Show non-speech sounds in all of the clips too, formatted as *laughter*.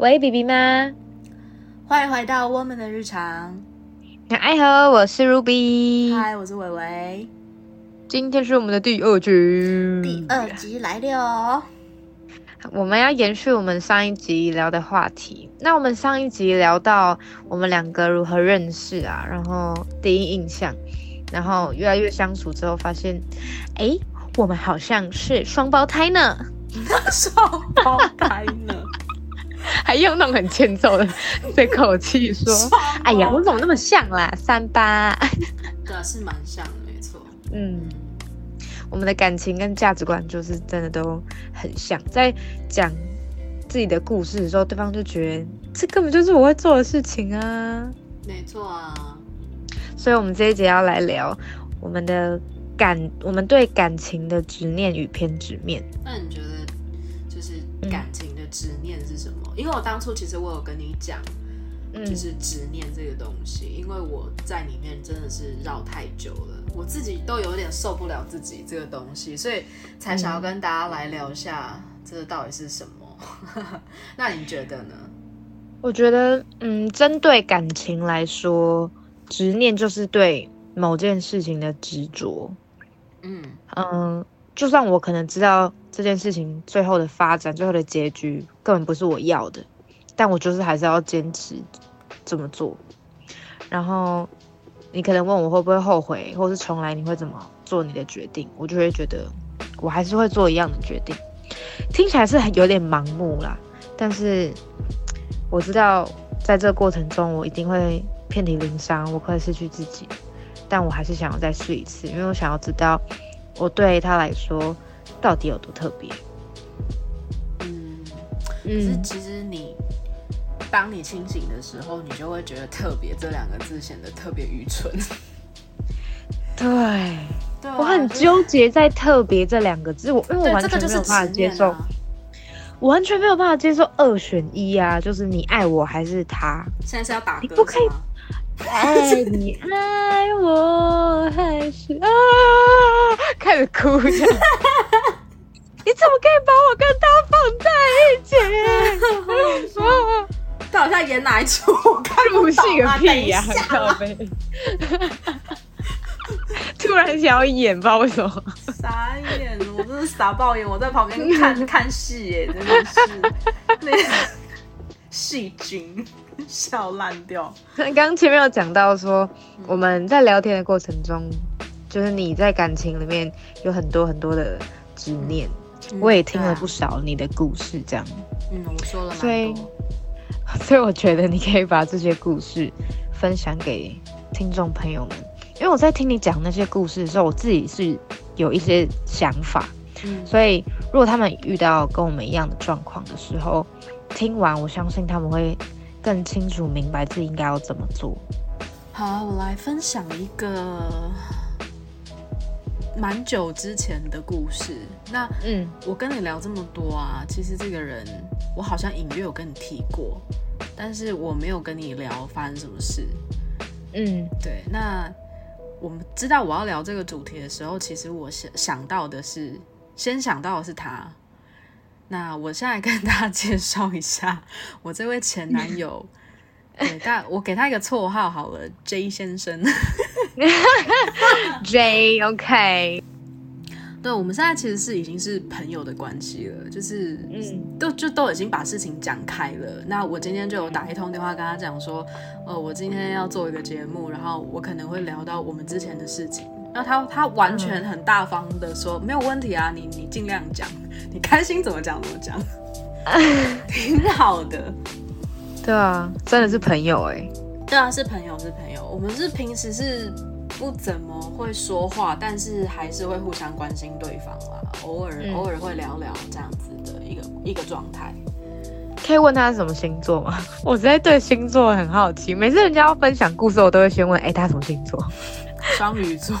喂，B B 吗？欢迎回到我们的日常。哎呵，我是 Ruby。嗨，我是伟伟。今天是我们的第二集，第二集来了。我们要延续我们上一集聊的话题。那我们上一集聊到我们两个如何认识啊，然后第一印象，然后越来越相处之后，发现，哎，我们好像是双胞胎呢。*laughs* 双胞胎呢？还用那种很欠揍的 *laughs* 这口气说：“哎呀，我怎么那么像啦？三八。”对，是蛮像的，没错。嗯。我们的感情跟价值观就是真的都很像，在讲自己的故事的时候，对方就觉得这根本就是我会做的事情啊。没错啊，所以我们这一节要来聊我们的感，我们对感情的执念与偏执面。那你觉得就是感情的执念是什么？因为我当初其实我有跟你讲。就是执念这个东西，因为我在里面真的是绕太久了，我自己都有点受不了自己这个东西，所以才想要跟大家来聊一下，这到底是什么？*laughs* 那你觉得呢？我觉得，嗯，针对感情来说，执念就是对某件事情的执着。嗯嗯，就算我可能知道这件事情最后的发展、最后的结局根本不是我要的。但我就是还是要坚持这么做，然后你可能问我会不会后悔，或是重来你会怎么做你的决定，我就会觉得我还是会做一样的决定。听起来是有点盲目啦，但是我知道在这个过程中我一定会遍体鳞伤，我快失去自己，但我还是想要再试一次，因为我想要知道我对他来说到底有多特别。嗯，可是其实你。当你清醒的时候，你就会觉得“特别”这两个字显得特别愚蠢。对，我很纠结在“特别”这两个字，我因为我完全没有办法接受，我完全没有办法接受二选一啊，就是你爱我还是他？现在是要打？你不可以爱你爱我还是啊？开始哭了。*laughs* 你怎么可以把我跟他放在一起？他好像演哪一出？我看不是个屁呀！咖啡，突然想要演，不知道为什么。傻眼，我真是傻爆眼！我在旁边看看戏耶，真的是 *laughs* 那戏精笑烂掉。刚刚前面有讲到说，我们在聊天的过程中，就是你在感情里面有很多很多的执念，我也听了不少你的故事，这样。嗯，我说了所以。*laughs* 所以我觉得你可以把这些故事分享给听众朋友们，因为我在听你讲那些故事的时候，我自己是有一些想法。嗯，所以如果他们遇到跟我们一样的状况的时候，听完我相信他们会更清楚明白自己应该要怎么做。好，我来分享一个蛮久之前的故事。那嗯，我跟你聊这么多啊，其实这个人。我好像隐约有跟你提过，但是我没有跟你聊发生什么事。嗯，对。那我们知道我要聊这个主题的时候，其实我想想到的是，先想到的是他。那我现在跟大家介绍一下我这位前男友。*laughs* 对，但我给他一个绰号好了，J 先生。*laughs* J，OK。对，我们现在其实是已经是朋友的关系了，就是嗯，都就都已经把事情讲开了。那我今天就有打一通电话跟他讲说，呃，我今天要做一个节目，然后我可能会聊到我们之前的事情。那他他完全很大方的说没有问题啊，你你尽量讲，你开心怎么讲怎么讲，*laughs* 挺好的。对啊，真的是朋友哎。对啊，是朋友是朋友，我们是平时是。不怎么会说话，但是还是会互相关心对方啦。偶尔偶尔会聊聊这样子的一个一个状态。可以问他是什么星座吗？*laughs* 我实在对星座很好奇。每次人家要分享故事，我都会先问：哎，他什么星座？*laughs* 双鱼座。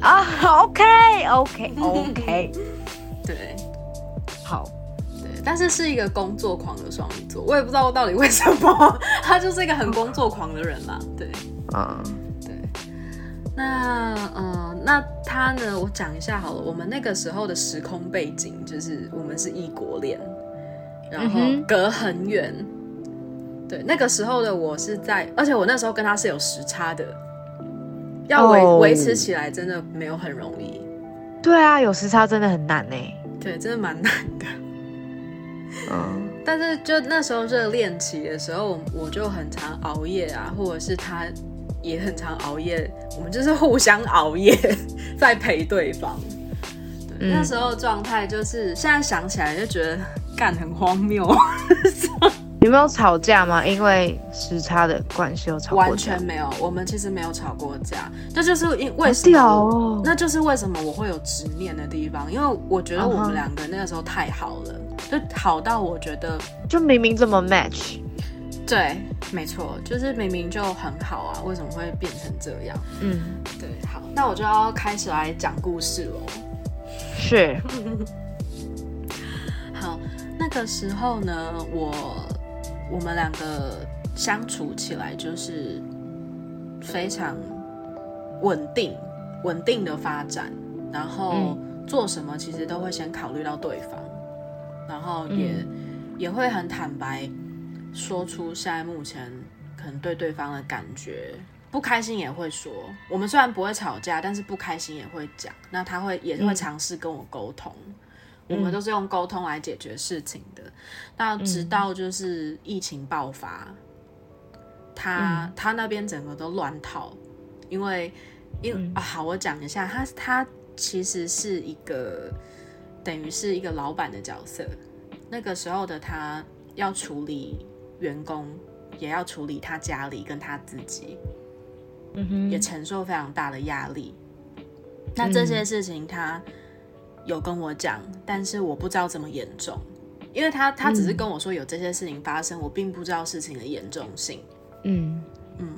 啊，OK OK OK。*laughs* 对，好。对，但是是一个工作狂的双鱼座，我也不知道到底为什么，他就是一个很工作狂的人啦。*laughs* 对，啊嗯。那呃，那他呢？我讲一下好了。我们那个时候的时空背景就是我们是异国恋，然后隔很远。对，那个时候的我是在，而且我那时候跟他是有时差的，要维维持起来真的没有很容易。对啊，有时差真的很难呢。对，真的蛮难的。嗯，但是就那时候热恋期的时候，我就很常熬夜啊，或者是他也很常熬夜，我们就是互相熬夜在陪对方。对，那时候状态就是现在想起来就觉得干很荒谬。*laughs* 有没有吵架吗？因为时差的关系有吵完全没有，我们其实没有吵过架。这就是因为什么？那就是为什么我会有执念的地方？因为我觉得我们两个那个时候太好了，就好到我觉得就明明这么 match。对，没错，就是明明就很好啊，为什么会变成这样？嗯，对。好，那我就要开始来讲故事喽。是。*laughs* 好，那个时候呢，我。我们两个相处起来就是非常稳定、稳定的发展，然后做什么其实都会先考虑到对方，然后也也会很坦白说出现在目前可能对对方的感觉，不开心也会说。我们虽然不会吵架，但是不开心也会讲。那他会也会尝试跟我沟通。我们都是用沟通来解决事情的。那直到就是疫情爆发，他他那边整个都乱套，因为因啊好，我讲一下，他他其实是一个等于是一个老板的角色。那个时候的他要处理员工，也要处理他家里跟他自己，嗯哼，也承受非常大的压力。那这些事情他。有跟我讲，但是我不知道怎么严重，因为他他只是跟我说有这些事情发生，我并不知道事情的严重性。嗯嗯，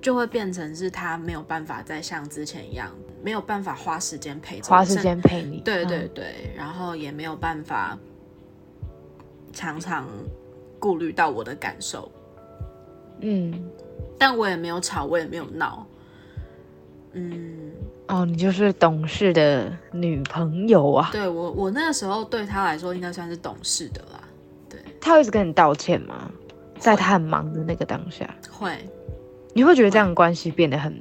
就会变成是他没有办法再像之前一样，没有办法花时间陪着，花时间陪你。对对对，然后也没有办法常常顾虑到我的感受。嗯，但我也没有吵，我也没有闹。嗯。哦，你就是懂事的女朋友啊！对我，我那个时候对他来说应该算是懂事的啦。对，他会一直跟你道歉吗？在他很忙的那个当下，会。你会觉得这样的关系变得很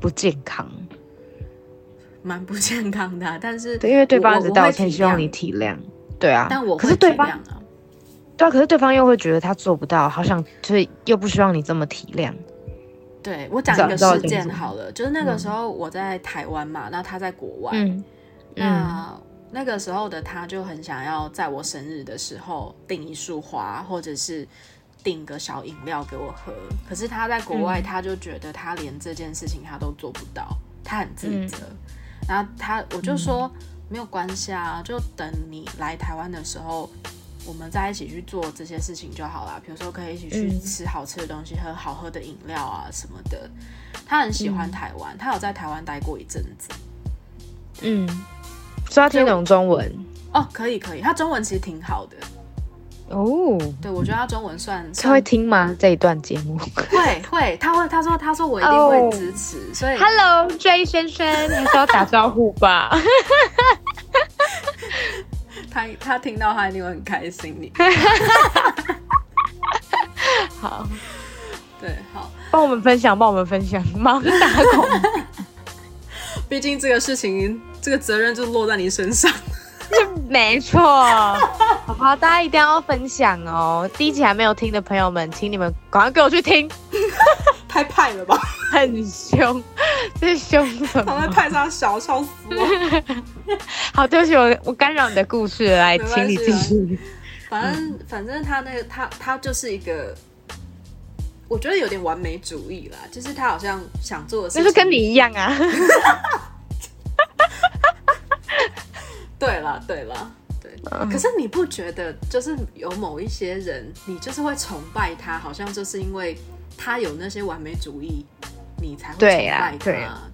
不健康？蛮不健康的，但是对，因为对方一直道歉，希望你体谅。对啊，但我可是对方啊，对啊，可是对方又会觉得他做不到，好像就是又不希望你这么体谅。对我讲一个事件好了，就是那个时候我在台湾嘛，那他在国外，那那个时候的他就很想要在我生日的时候订一束花，或者是订个小饮料给我喝。可是他在国外，他就觉得他连这件事情他都做不到，他很自责。然后他我就说没有关系啊，就等你来台湾的时候。我们在一起去做这些事情就好了，比如说可以一起去吃好吃的东西，喝好喝的饮料啊什么的。他很喜欢台湾，他有在台湾待过一阵子。嗯，所以他听懂中文哦，可以可以，他中文其实挺好的。哦，对，我觉得他中文算他会听吗？这一段节目会会，他会他说他说我一定会支持，所以 Hello J 先生，还是要打招呼吧。*laughs* 他他听到他一定会很开心，你 *laughs* 好，对，好，帮我们分享，帮我们分享，忙打工。*laughs* 毕竟这个事情，这个责任就落在你身上。*laughs* 没错，好好，大家一定要分享哦。第一集还没有听的朋友们，请你们赶快给我去听。太派了吧，很凶，这凶什么？躺在派上小，笑死我。*laughs* 好，对不起，我我干扰你的故事，来，请你继续。反正反正他那个他他就是一个，我觉得有点完美主义啦，就是他好像想做的事，就是跟你一样啊。对了对了对，可是你不觉得就是有某一些人，你就是会崇拜他，好像就是因为他有那些完美主义，你才会崇拜他，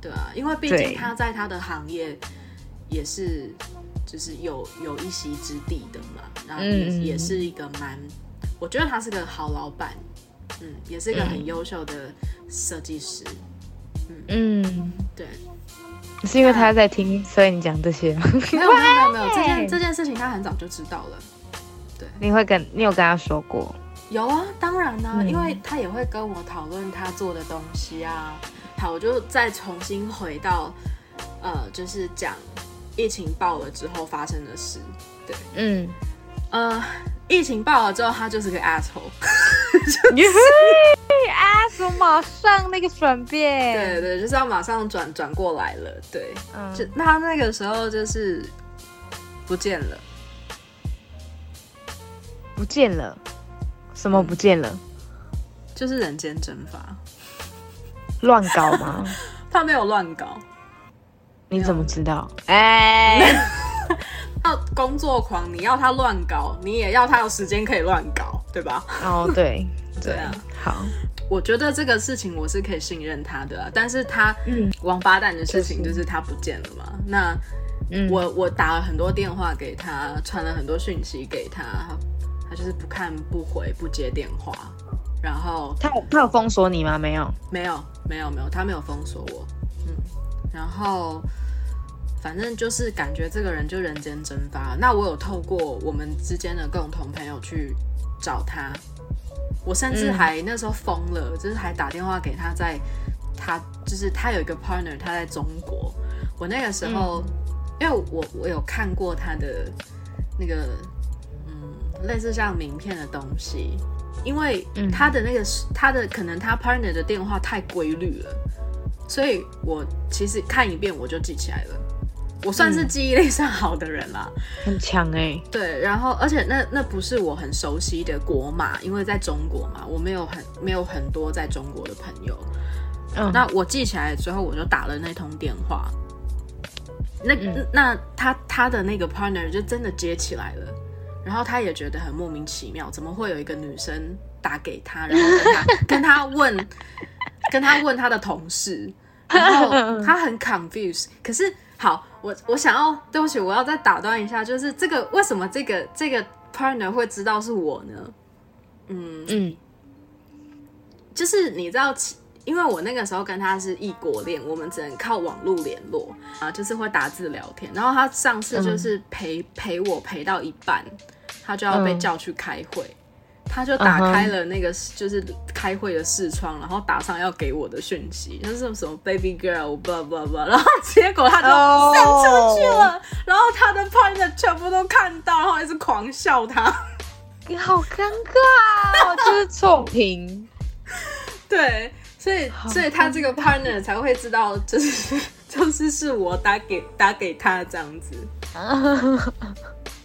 对。啊，因为毕竟他在他的行业。也是，就是有有一席之地的嘛，然后也也是一个蛮，我觉得他是个好老板，嗯，也是一个很优秀的设计师，嗯。嗯，对，是因为他在听，所以你讲这些，没有没有没有没有，这件 *laughs* 这件事情他很早就知道了，对。你会跟你有跟他说过？有啊，当然呢，因为他也会跟我讨论他做的东西啊。好，我就再重新回到，呃，就是讲疫情爆了之后发生的事。对，嗯，呃，疫情爆了之后，他就是个 asshole。*laughs* asshole 马上那个转变，对对，就是要马上转转过来了。对，就那他那个时候就是不见了，不见了，什么不见了？就是人间蒸发。乱搞吗？他没有乱搞，你怎么知道？哎，*laughs* 要工作狂，你要他乱搞，你也要他有时间可以乱搞，对吧？哦，对，*laughs* 对啊。好，我觉得这个事情我是可以信任他的，但是他王八蛋的事情就是他不见了嘛。那我我打了很多电话给他，传了很多讯息给他，他就是不看不回不接电话。然后他有他有封锁你吗？没有，没有，没有，没有，他没有封锁我。嗯，然后反正就是感觉这个人就人间蒸发。那我有透过我们之间的共同朋友去找他，我甚至还那时候疯了，就是还打电话给他，在他就是他有一个 partner，他在中国。我那个时候，因为我我有看过他的那个嗯，类似像名片的东西。因为他的那个他的可能他 partner 的电话太规律了，所以我其实看一遍我就记起来了。我算是记忆力上好的人啦，很强哎。对，然后而且那那不是我很熟悉的国码，因为在中国嘛，我没有很没有很多在中国的朋友。嗯，那我记起来之后，我就打了那通电话。那那他他的那个 partner 就真的接起来了。然后他也觉得很莫名其妙，怎么会有一个女生打给他，然后跟他跟他问，*laughs* 跟他问他的同事，然后他很 confused。可是好，我我想要，对不起，我要再打断一下，就是这个为什么这个这个 partner 会知道是我呢？嗯嗯，就是你知道，因为我那个时候跟他是异国恋，我们只能靠网络联络啊，就是会打字聊天。然后他上次就是陪陪我陪到一半。他就要被叫去开会，他就打开了那个就是开会的视窗，然后打上要给我的讯息，就是什么 baby girl blah blah blah，然后结果他就散出去了，然后他的 partner 全部都看到，然后一直狂笑他，你好尴尬，就是臭屏，*laughs* 对，所以所以他这个 partner 才会知道，就是 *laughs* 就是是我打给打给他这样子。*laughs*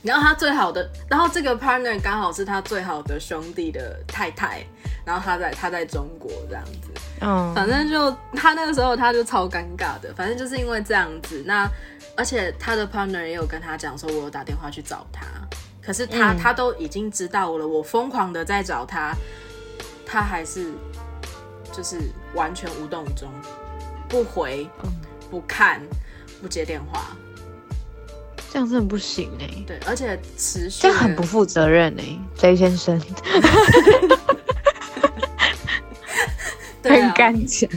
然后他最好的，然后这个 partner 刚好是他最好的兄弟的太太，然后他在他在中国这样子，嗯，反正就他那个时候他就超尴尬的，反正就是因为这样子，那而且他的 partner 也有跟他讲说，我有打电话去找他，可是他他都已经知道了，我疯狂的在找他，他还是就是完全无动于衷，不回，不看，不接电话。这样真的不行哎，对，而且持续这样很不负责任哎，J 先生，*laughs* 很干讲，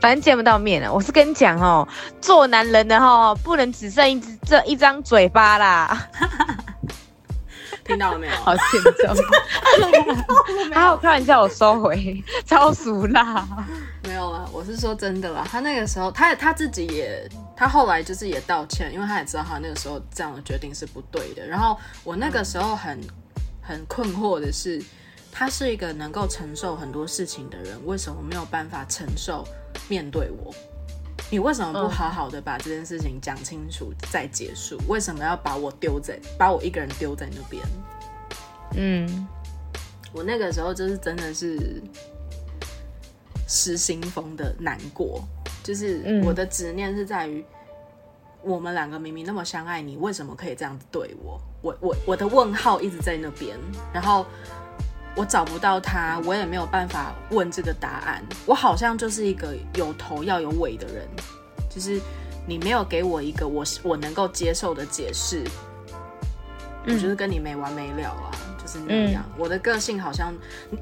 反正见不到面了。我是跟你讲哦，做男人的哈，不能只剩一只这一张嘴巴啦。*laughs* 听到了没有？好欠揍！还好开玩笑，我收回，超俗啦。没有啊，我是说真的啦。他那个时候，他他自己也，他后来就是也道歉，因为他也知道他那个时候这样的决定是不对的。然后我那个时候很很困惑的是，他是一个能够承受很多事情的人，为什么没有办法承受面对我？你为什么不好好的把这件事情讲清楚再结束？为什么要把我丢在把我一个人丢在那边？嗯，我那个时候就是真的是失心疯的难过，就是我的执念是在于我们两个明明那么相爱，你为什么可以这样子对我？我我我的问号一直在那边，然后。我找不到他，我也没有办法问这个答案。我好像就是一个有头要有尾的人，就是你没有给我一个我我能够接受的解释，我就是跟你没完没了啊，就是那样。我的个性好像，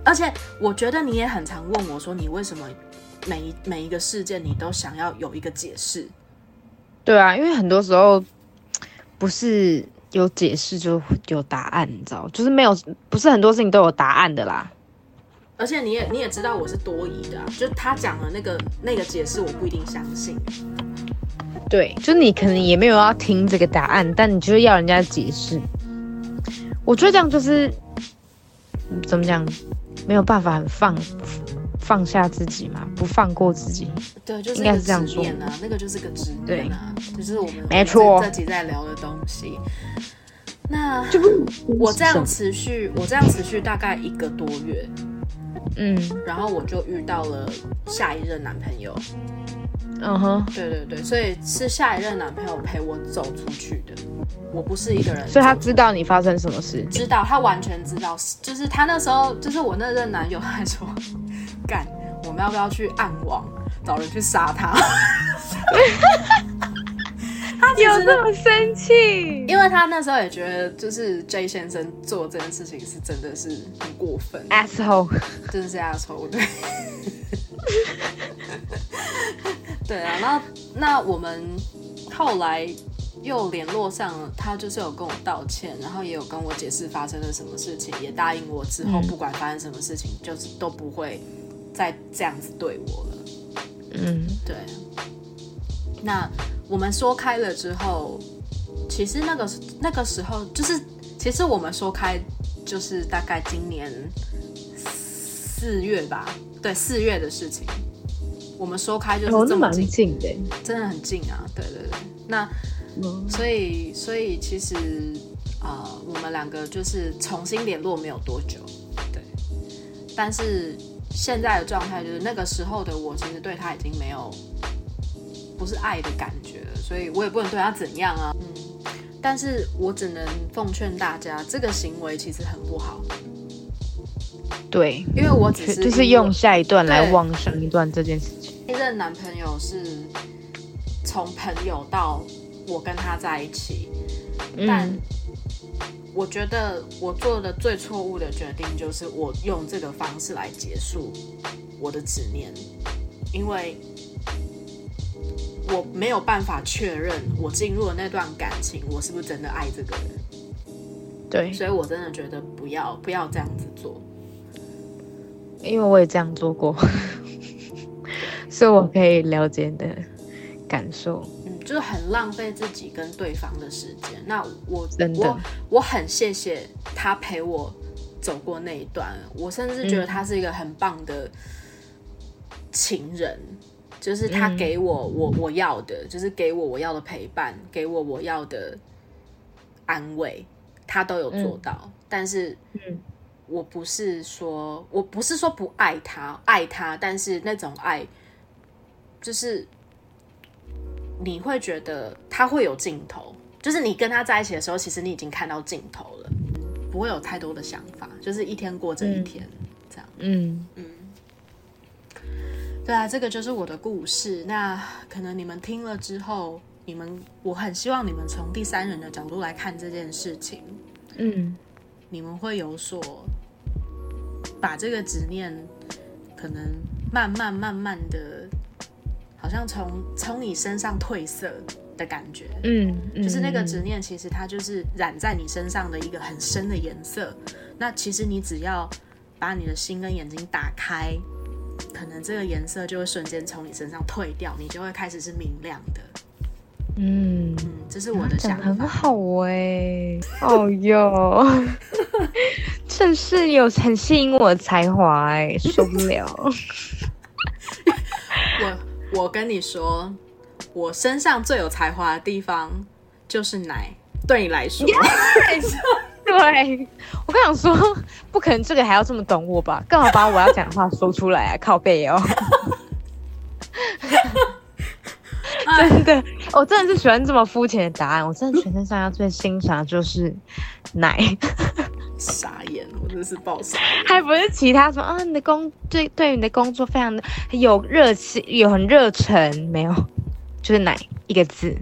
而且我觉得你也很常问我说，你为什么每一每一个事件你都想要有一个解释？对啊，因为很多时候不是有解释就有答案，你知道，就是没有不是很多事情都有答案的啦。而且你也你也知道我是多疑的，就他讲的那个那个解释，我不一定相信。对，就你可能也没有要听这个答案，但你就是要人家解释。我觉得这样就是怎么讲，没有办法很放放下自己嘛，不放过自己。对，就是应该是这样说啊，那个就是个执念啊，就是我们没错这集在聊的东西。那我这样持续，我这样持续大概一个多月。嗯，然后我就遇到了下一任男朋友。嗯哼，对对对，所以是下一任男朋友陪我走出去的，我不是一个人。所以他知道你发生什么事？知道，他完全知道。就是他那时候，就是我那任男友还说，干，我们要不要去暗网找人去杀他？*laughs* 他有这么生气？因为他那时候也觉得，就是 J 先生做这件事情是真的是很过分，asshole，真的是 asshole，对。*laughs* 对啊，那那我们后来又联络上了，他就是有跟我道歉，然后也有跟我解释发生了什么事情，也答应我之后不管发生什么事情，就是都不会再这样子对我了。嗯，对。那我们说开了之后，其实那个那个时候，就是其实我们说开，就是大概今年四月吧，对，四月的事情。我们说开就是这么近的，真的很近啊！对对对，那所以所以其实啊，我们两个就是重新联络没有多久，对。但是现在的状态就是，那个时候的我其实对他已经没有不是爱的感觉了，所以我也不能对他怎样啊。嗯，但是我只能奉劝大家，这个行为其实很不好。对，因为我只是 *laughs* 就是用下一段来望上一段这件事情。那任男朋友是从朋友到我跟他在一起，但我觉得我做的最错误的决定就是我用这个方式来结束我的执念，因为我没有办法确认我进入了那段感情，我是不是真的爱这个人。对，所以我真的觉得不要不要这样子做，因为我也这样做过。*laughs* 所以我可以了解你的感受，嗯，就是很浪费自己跟对方的时间。那我真的，我很谢谢他陪我走过那一段。我甚至觉得他是一个很棒的情人，就是他给我我我要的，就是给我我要的陪伴，给我我要的安慰，他都有做到。但是，嗯，我不是说我不是说不爱他，爱他，但是那种爱。就是你会觉得他会有尽头，就是你跟他在一起的时候，其实你已经看到尽头了，不会有太多的想法，就是一天过这一天，这样。嗯嗯，对啊，这个就是我的故事。那可能你们听了之后，你们我很希望你们从第三人的角度来看这件事情。嗯，你们会有所把这个执念，可能慢慢慢慢的。好像从从你身上褪色的感觉，嗯，就是那个执念，其实它就是染在你身上的一个很深的颜色。那其实你只要把你的心跟眼睛打开，可能这个颜色就会瞬间从你身上褪掉，你就会开始是明亮的。嗯嗯，这是我的想法。很好哎，哦哟，*laughs* 正是有很吸引我的才华哎，受不了。我。跟你说，我身上最有才华的地方就是奶。对你来说，*laughs* 对我刚想说，不可能这个还要这么懂我吧？干嘛把我要讲的话说出来啊？靠背哦，*laughs* 真的，我真的是喜欢这么肤浅的答案。我真的全身上下最欣赏就是奶。傻眼，我真的是爆傻，*laughs* 还不是其他什么啊，你的工对对你的工作非常的有热情，有很热忱，没有，就是奶一个字？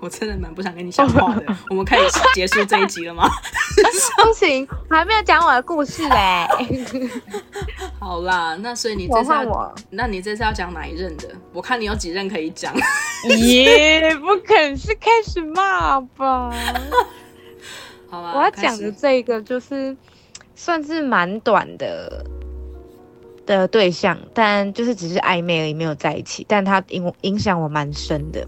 我真的蛮不想跟你讲话的。*laughs* 我们可以结束这一集了吗？*laughs* 不行，我还没有讲我的故事嘞。*laughs* 好啦，那所以你这次要，那你这次要讲哪一任的？我看你有几任可以讲。耶，不肯是开始骂吧？好吧，我要讲的这个就是算是蛮短的的对象，但就是只是暧昧而已，没有在一起。但他影影响我蛮深的。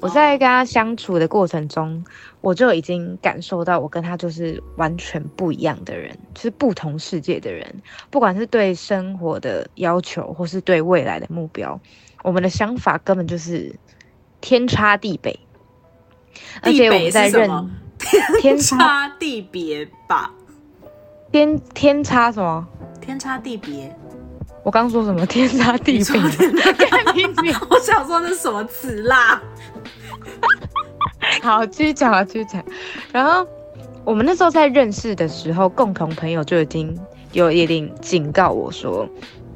我在跟他相处的过程中，我就已经感受到我跟他就是完全不一样的人，就是不同世界的人。不管是对生活的要求，或是对未来的目标，我们的想法根本就是天差地北。而且我们在认 *laughs* 天差地别吧？天天差什么？天差地别。我刚说什么？天差地别？*laughs* *laughs* 我想说那是什么词啦？*laughs* 好，继续讲啊，继续讲。然后我们那时候在认识的时候，共同朋友就已经有一点警告我说，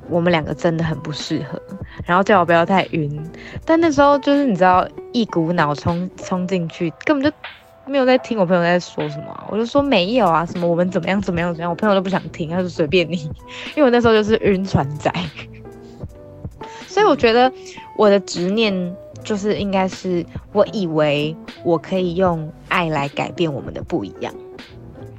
我们两个真的很不适合，然后叫我不要太晕。但那时候就是你知道，一股脑冲冲进去，根本就没有在听我朋友在说什么。我就说没有啊，什么我们怎么样怎么样怎么样，我朋友都不想听，他说随便你，*laughs* 因为我那时候就是晕船仔。*laughs* 所以我觉得我的执念。就是应该是，我以为我可以用爱来改变我们的不一样。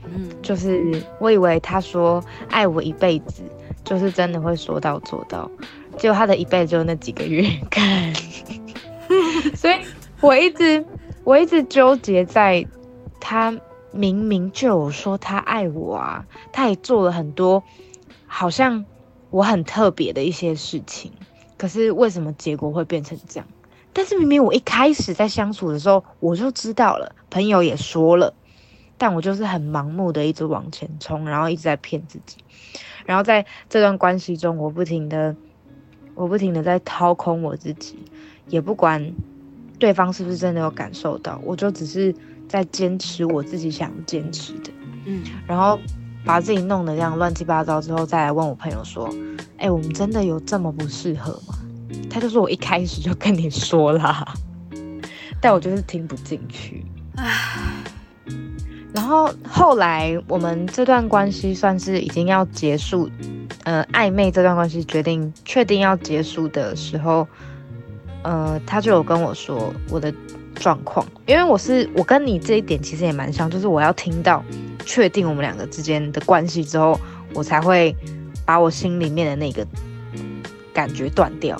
嗯，就是我以为他说爱我一辈子，就是真的会说到做到。结果他的一辈子就那几个月，看。*laughs* 所以我一直我一直纠结在，他明明就有说他爱我啊，他也做了很多好像我很特别的一些事情，可是为什么结果会变成这样？但是明明我一开始在相处的时候我就知道了，朋友也说了，但我就是很盲目的一直往前冲，然后一直在骗自己，然后在这段关系中，我不停的，我不停的在掏空我自己，也不管对方是不是真的有感受到，我就只是在坚持我自己想坚持的，嗯，然后把自己弄得这样乱七八糟之后，再来问我朋友说，哎，我们真的有这么不适合吗？他就说：“我一开始就跟你说啦，*laughs* 但我就是听不进去。”然后后来我们这段关系算是已经要结束，呃，暧昧这段关系决定确定要结束的时候，呃，他就有跟我说我的状况，因为我是我跟你这一点其实也蛮像，就是我要听到确定我们两个之间的关系之后，我才会把我心里面的那个感觉断掉。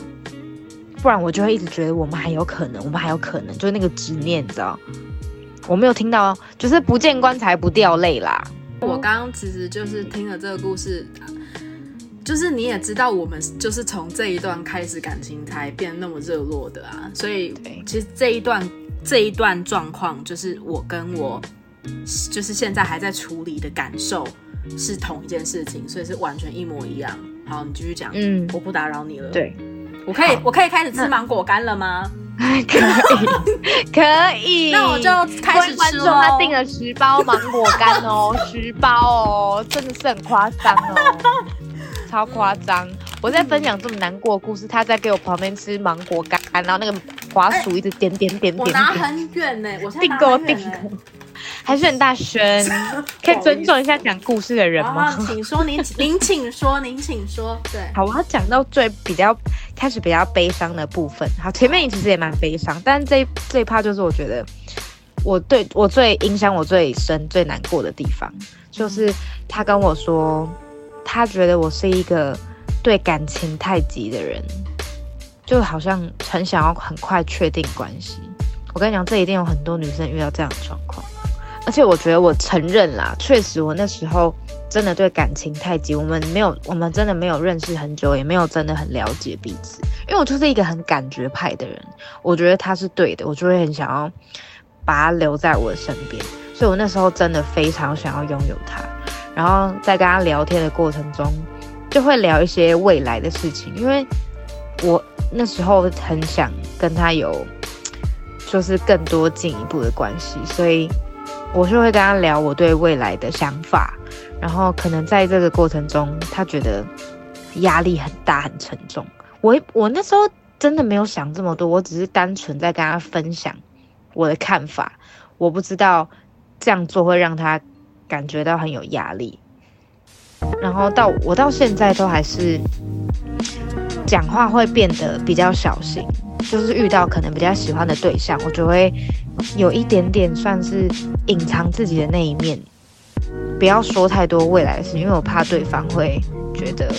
不然我就会一直觉得我们还有可能，我们还有可能，就是那个执念，你知道？我没有听到，就是不见棺材不掉泪啦。我刚刚其实就是听了这个故事，就是你也知道，我们就是从这一段开始感情才变那么热络的啊。所以其实这一段这一段状况，就是我跟我就是现在还在处理的感受是同一件事情，所以是完全一模一样。好，你继续讲，嗯，我不打扰你了。对。我可以，我可以开始吃芒果干了吗？*laughs* 可以，可以。*laughs* 那我就开始吃喽。他订了十包芒果干哦，*laughs* 十包哦，真的是很夸张哦，超夸张。我在分享这么难过的故事，他在给我旁边吃芒果干，然后那个滑鼠一直点点点点。我拿很远呢，我订购订购。还是很大声，*laughs* 可以尊重一下讲故事的人吗？请说，您您请说，您请说。对，好，我要讲到最比较开始比较悲伤的部分。好，前面其实也蛮悲伤，但这这一趴就是我觉得我对我最影响我最深、最难过的地方，就是他跟我说，他觉得我是一个对感情太急的人，就好像很想要很快确定关系。我跟你讲，这一定有很多女生遇到这样的状况。而且我觉得我承认啦，确实我那时候真的对感情太急，我们没有，我们真的没有认识很久，也没有真的很了解彼此。因为我就是一个很感觉派的人，我觉得他是对的，我就会很想要把他留在我的身边。所以我那时候真的非常想要拥有他。然后在跟他聊天的过程中，就会聊一些未来的事情，因为我那时候很想跟他有就是更多进一步的关系，所以。我是会跟他聊我对未来的想法，然后可能在这个过程中，他觉得压力很大很沉重。我我那时候真的没有想这么多，我只是单纯在跟他分享我的看法。我不知道这样做会让他感觉到很有压力。然后到我到现在都还是讲话会变得比较小心，就是遇到可能比较喜欢的对象，我就会有一点点算是隐藏自己的那一面，不要说太多未来的事，因为我怕对方会觉得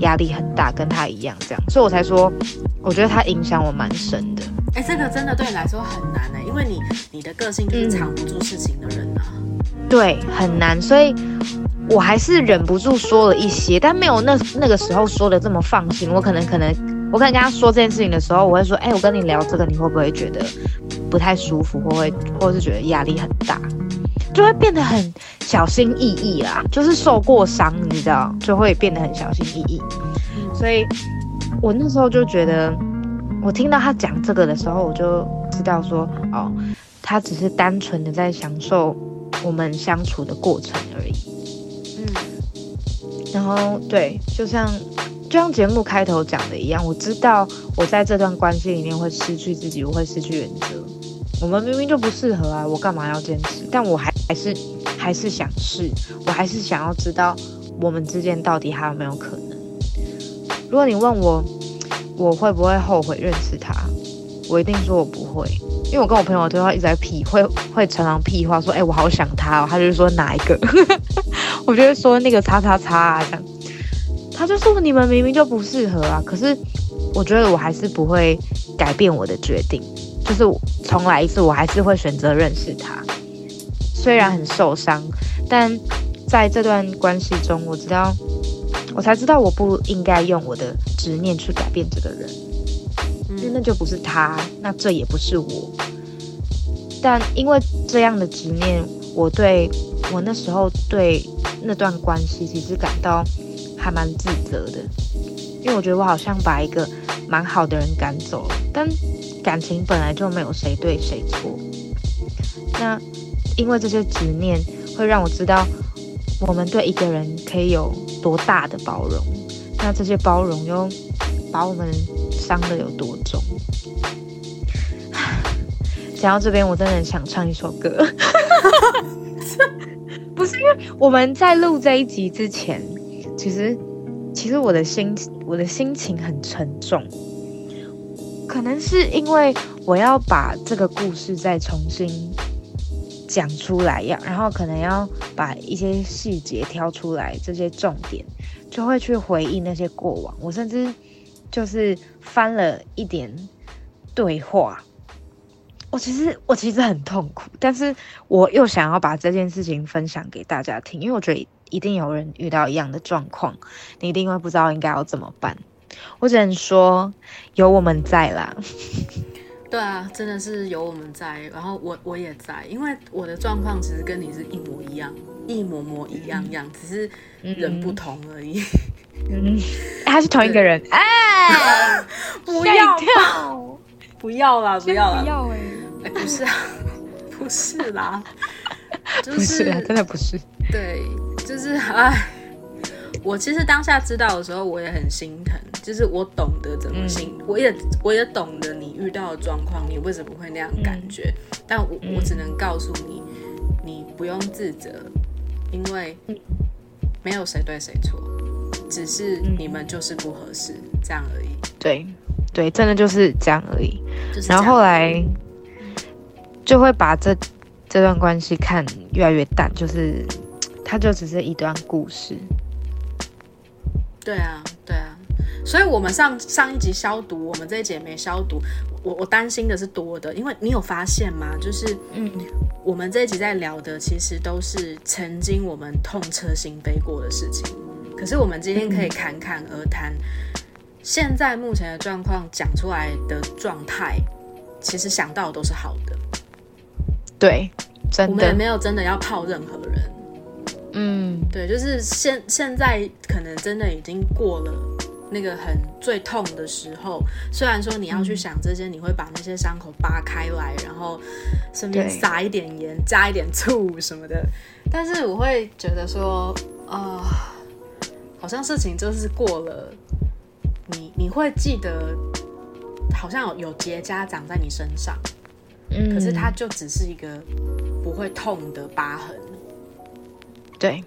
压力很大，跟他一样这样，所以我才说，我觉得他影响我蛮深的。哎，这个真的对你来说很难呢，因为你你的个性就是藏不住事情的人啊。对，很难，所以我还是忍不住说了一些，但没有那那个时候说的这么放心。我可能可能，我可能跟他说这件事情的时候，我会说，哎，我跟你聊这个，你会不会觉得不太舒服，或会，或是觉得压力很大，就会变得很小心翼翼啦，就是受过伤，你知道，就会变得很小心翼翼。所以我那时候就觉得，我听到他讲这个的时候，我就知道说，哦，他只是单纯的在享受。我们相处的过程而已，嗯，然后对，就像就像节目开头讲的一样，我知道我在这段关系里面会失去自己，我会失去原则。我们明明就不适合啊，我干嘛要坚持？但我还还是还是想试，我还是想要知道我们之间到底还有没有可能。如果你问我，我会不会后悔认识他？我一定说我不会。因为我跟我朋友对话一直在屁，会会常常屁话说，哎，我好想他哦。他就说哪一个？*laughs* 我就会说那个叉叉叉啊这样。他就说你们明明就不适合啊。可是我觉得我还是不会改变我的决定，就是重来一次，我还是会选择认识他。虽然很受伤，但在这段关系中，我知道，我才知道我不应该用我的执念去改变这个人。因为那就不是他，那这也不是我。但因为这样的执念，我对我那时候对那段关系其实感到还蛮自责的，因为我觉得我好像把一个蛮好的人赶走了。但感情本来就没有谁对谁错。那因为这些执念，会让我知道我们对一个人可以有多大的包容。那这些包容又把我们。伤的有多重？*sighs* 讲到这边，我真的很想唱一首歌。*laughs* 不是因为我们在录这一集之前，其实其实我的心我的心情很沉重，可能是因为我要把这个故事再重新讲出来，要然后可能要把一些细节挑出来，这些重点就会去回忆那些过往。我甚至。就是翻了一点对话，我其实我其实很痛苦，但是我又想要把这件事情分享给大家听，因为我觉得一定有人遇到一样的状况，你一定会不知道应该要怎么办。我只能说有我们在啦。对啊，真的是有我们在，然后我我也在，因为我的状况其实跟你是一模一样，一模模一样样，只是人不同而已。嗯，他是同一个人。哎，不要跳，不要啦，不要啦，不要哎，不是啊，不是啦，不是，真的不是。对，就是哎，我其实当下知道的时候，我也很心疼。就是我懂得怎么心，我也我也懂得你遇到的状况，你为什么会那样感觉？但我我只能告诉你，你不用自责，因为没有谁对谁错。只是你们就是不合适，这样而已。对，对，真的就是这样而已。然后后来就会把这这段关系看越来越淡，就是它就只是一段故事。对啊，对啊。所以我们上上一集消毒，我们这一集也没消毒。我我担心的是多的，因为你有发现吗？就是嗯，我们这一集在聊的，其实都是曾经我们痛彻心扉过的事情。可是我们今天可以侃侃而谈，现在目前的状况讲出来的状态，其实想到都是好的。对，真的，我们也没有真的要泡任何人。嗯，对，就是现现在可能真的已经过了那个很最痛的时候。虽然说你要去想这些，你会把那些伤口扒开来，然后顺便撒一点盐，加一点醋什么的，但是我会觉得说，啊。好像事情就是过了，你你会记得，好像有有结痂长在你身上，嗯，可是它就只是一个不会痛的疤痕。对，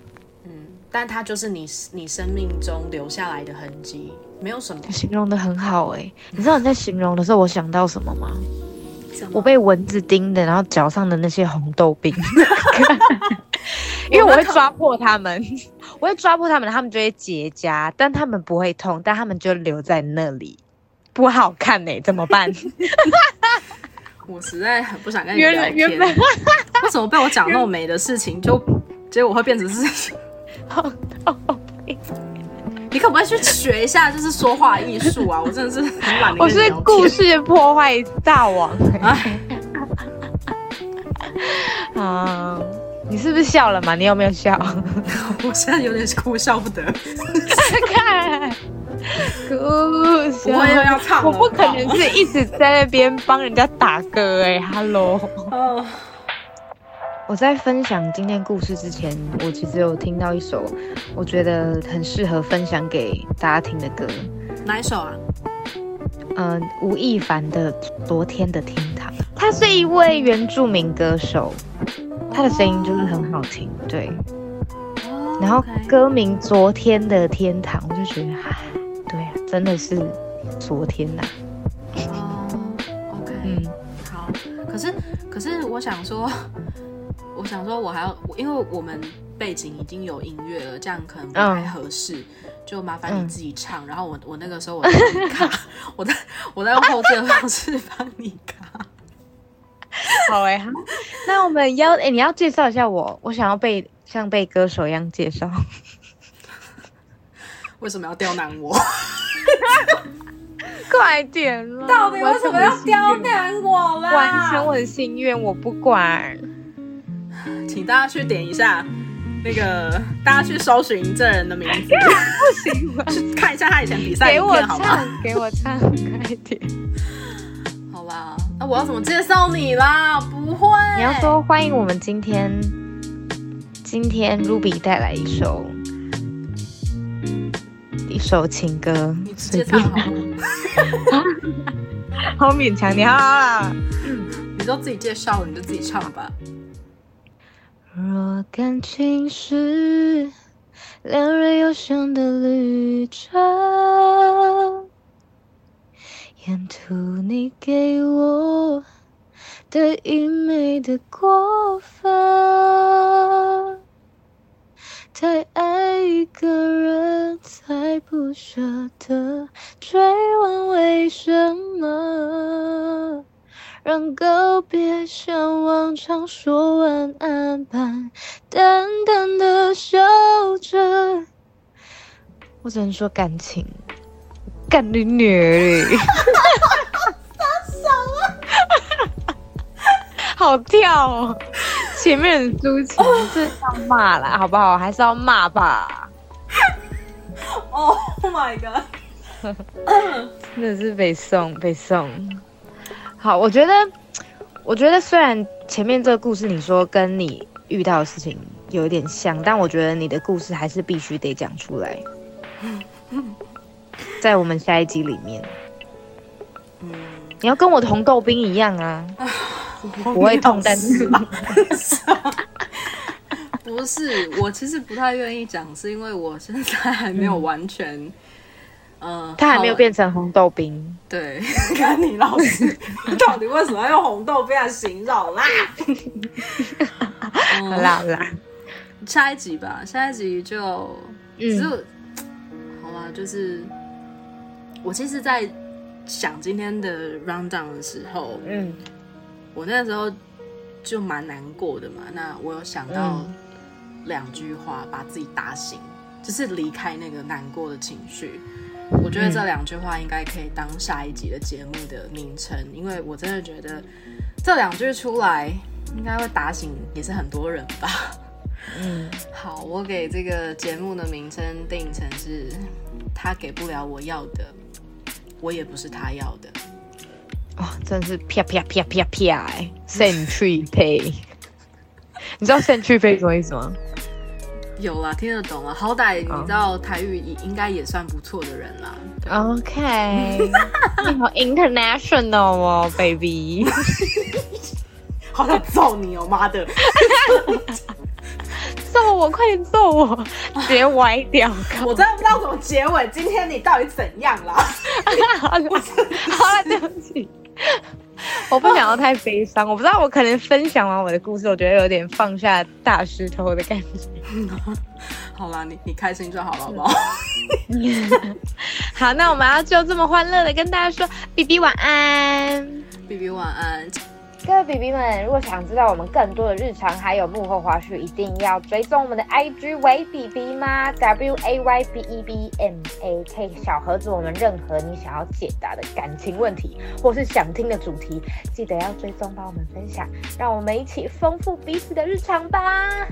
嗯，但它就是你你生命中留下来的痕迹，没有什么。形容的很好哎，你知道你在形容的时候，我想到什么吗？我被蚊子叮的，然后脚上的那些红豆冰，*laughs* 因为我会抓破它们，我会抓破它们，它们就会结痂，但它们不会痛，但它们就留在那里，不好看呢，怎么办？*laughs* 我实在很不想跟你聊天。为什么被我讲那么美的事情，就结果会变成是？*laughs* 你可不可以去学一下，就是说话艺术啊？我真的是很懒。我是故事破坏大王。*laughs* 啊，你是不是笑了嘛？你有没有笑？*laughs* 我现在有点哭笑不得。看，哭笑。我又要唱我不可能是一直在那边帮人家打歌哎，Hello。我在分享今天故事之前，我其实有听到一首我觉得很适合分享给大家听的歌。哪一首啊？嗯，吴亦凡的《昨天的天堂》。他是一位原住民歌手，他的声音就是很好听。对。然后歌名《昨天的天堂》，我就觉得，啊，对啊，真的是昨天呐。哦，OK，嗯，好。可是，可是我想说。我想说，我还要，因为我们背景已经有音乐了，这样可能不太合适，就麻烦你自己唱。然后我我那个时候我 *laughs* 卡，我在我在用后置的方式帮你卡。*laughs* 好哎，那我们要哎，你要介绍一下我，我想要被像被歌手一样介绍。*laughs* 为什么要刁难我？快点啦！到底为什么要刁难我啦？完成我的心愿，我不管。请大家去点一下那个，大家去搜寻这人的名字，不行吗？去看一下他以前比赛影片，好吗？给我唱，快点。好吧，那我要怎么介绍你啦？不会，你要说欢迎我们今天，今天 Ruby 带来一首一首情歌，你直接唱好 *laughs* 好勉强你好啦，你都自己介绍了，你就自己唱吧。若感情是两人有相的旅程，沿途你给我的一美的过分，太爱一个人才不舍得追问为什么。让告别像往常说晚安般淡淡的笑着，我只能说感情，干你女！大小啊！好跳哦，前面很抒情，这要骂了，好不好？还是要骂吧？Oh my god！真的是被送，被送。好，我觉得，我觉得虽然前面这个故事你说跟你遇到的事情有一点像，但我觉得你的故事还是必须得讲出来，在我们下一集里面，嗯，你要跟我的红豆冰一样啊，不会痛，但是 *laughs* 不是，我其实不太愿意讲，是因为我现在还没有完全。嗯，他还没有变成红豆冰。对，看你老师到底为什么要用红豆冰来形容啦？*laughs* 好啦好啦，下一集吧，下一集就只有好啦，就是我其实，在想今天的 round down 的时候，嗯，我那时候就蛮难过的嘛。那我有想到两句话，把自己打醒，就是离开那个难过的情绪。我觉得这两句话应该可以当下一集的节目的名称，因为我真的觉得这两句出来应该会打醒也是很多人吧。嗯，*laughs* 好，我给这个节目的名称定成是“他给不了我要的，我也不是他要的”。哦，真是啪啪啪啪啪哎！Century Pay，*laughs* 你知道 Century Pay 什么意思吗？有啦，听得懂了。好歹你知道台语，应该也算不错的人啦。OK，*laughs* 你好 international 哦，baby。*laughs* 好想揍你哦，妈的！揍 *laughs* 揍我，快点揍我，直接歪掉。我真的不知道怎么结尾。今天你到底怎样啦？好了，对不起。*laughs* 我不想要太悲伤，我不知道我可能分享完我的故事，我觉得有点放下大石头的感觉。*laughs* 好啦，你你开心就好了，好不好？*laughs* 好，那我们要就这么欢乐的跟大家说，B B 晚安，B B 晚安。各位 B B 们，如果想知道我们更多的日常还有幕后花絮，一定要追踪我们的 I G 为 B B 吗？W A Y B E B M A K 小盒子，我们任何你想要解答的感情问题，或是想听的主题，记得要追踪帮我们分享，让我们一起丰富彼此的日常吧。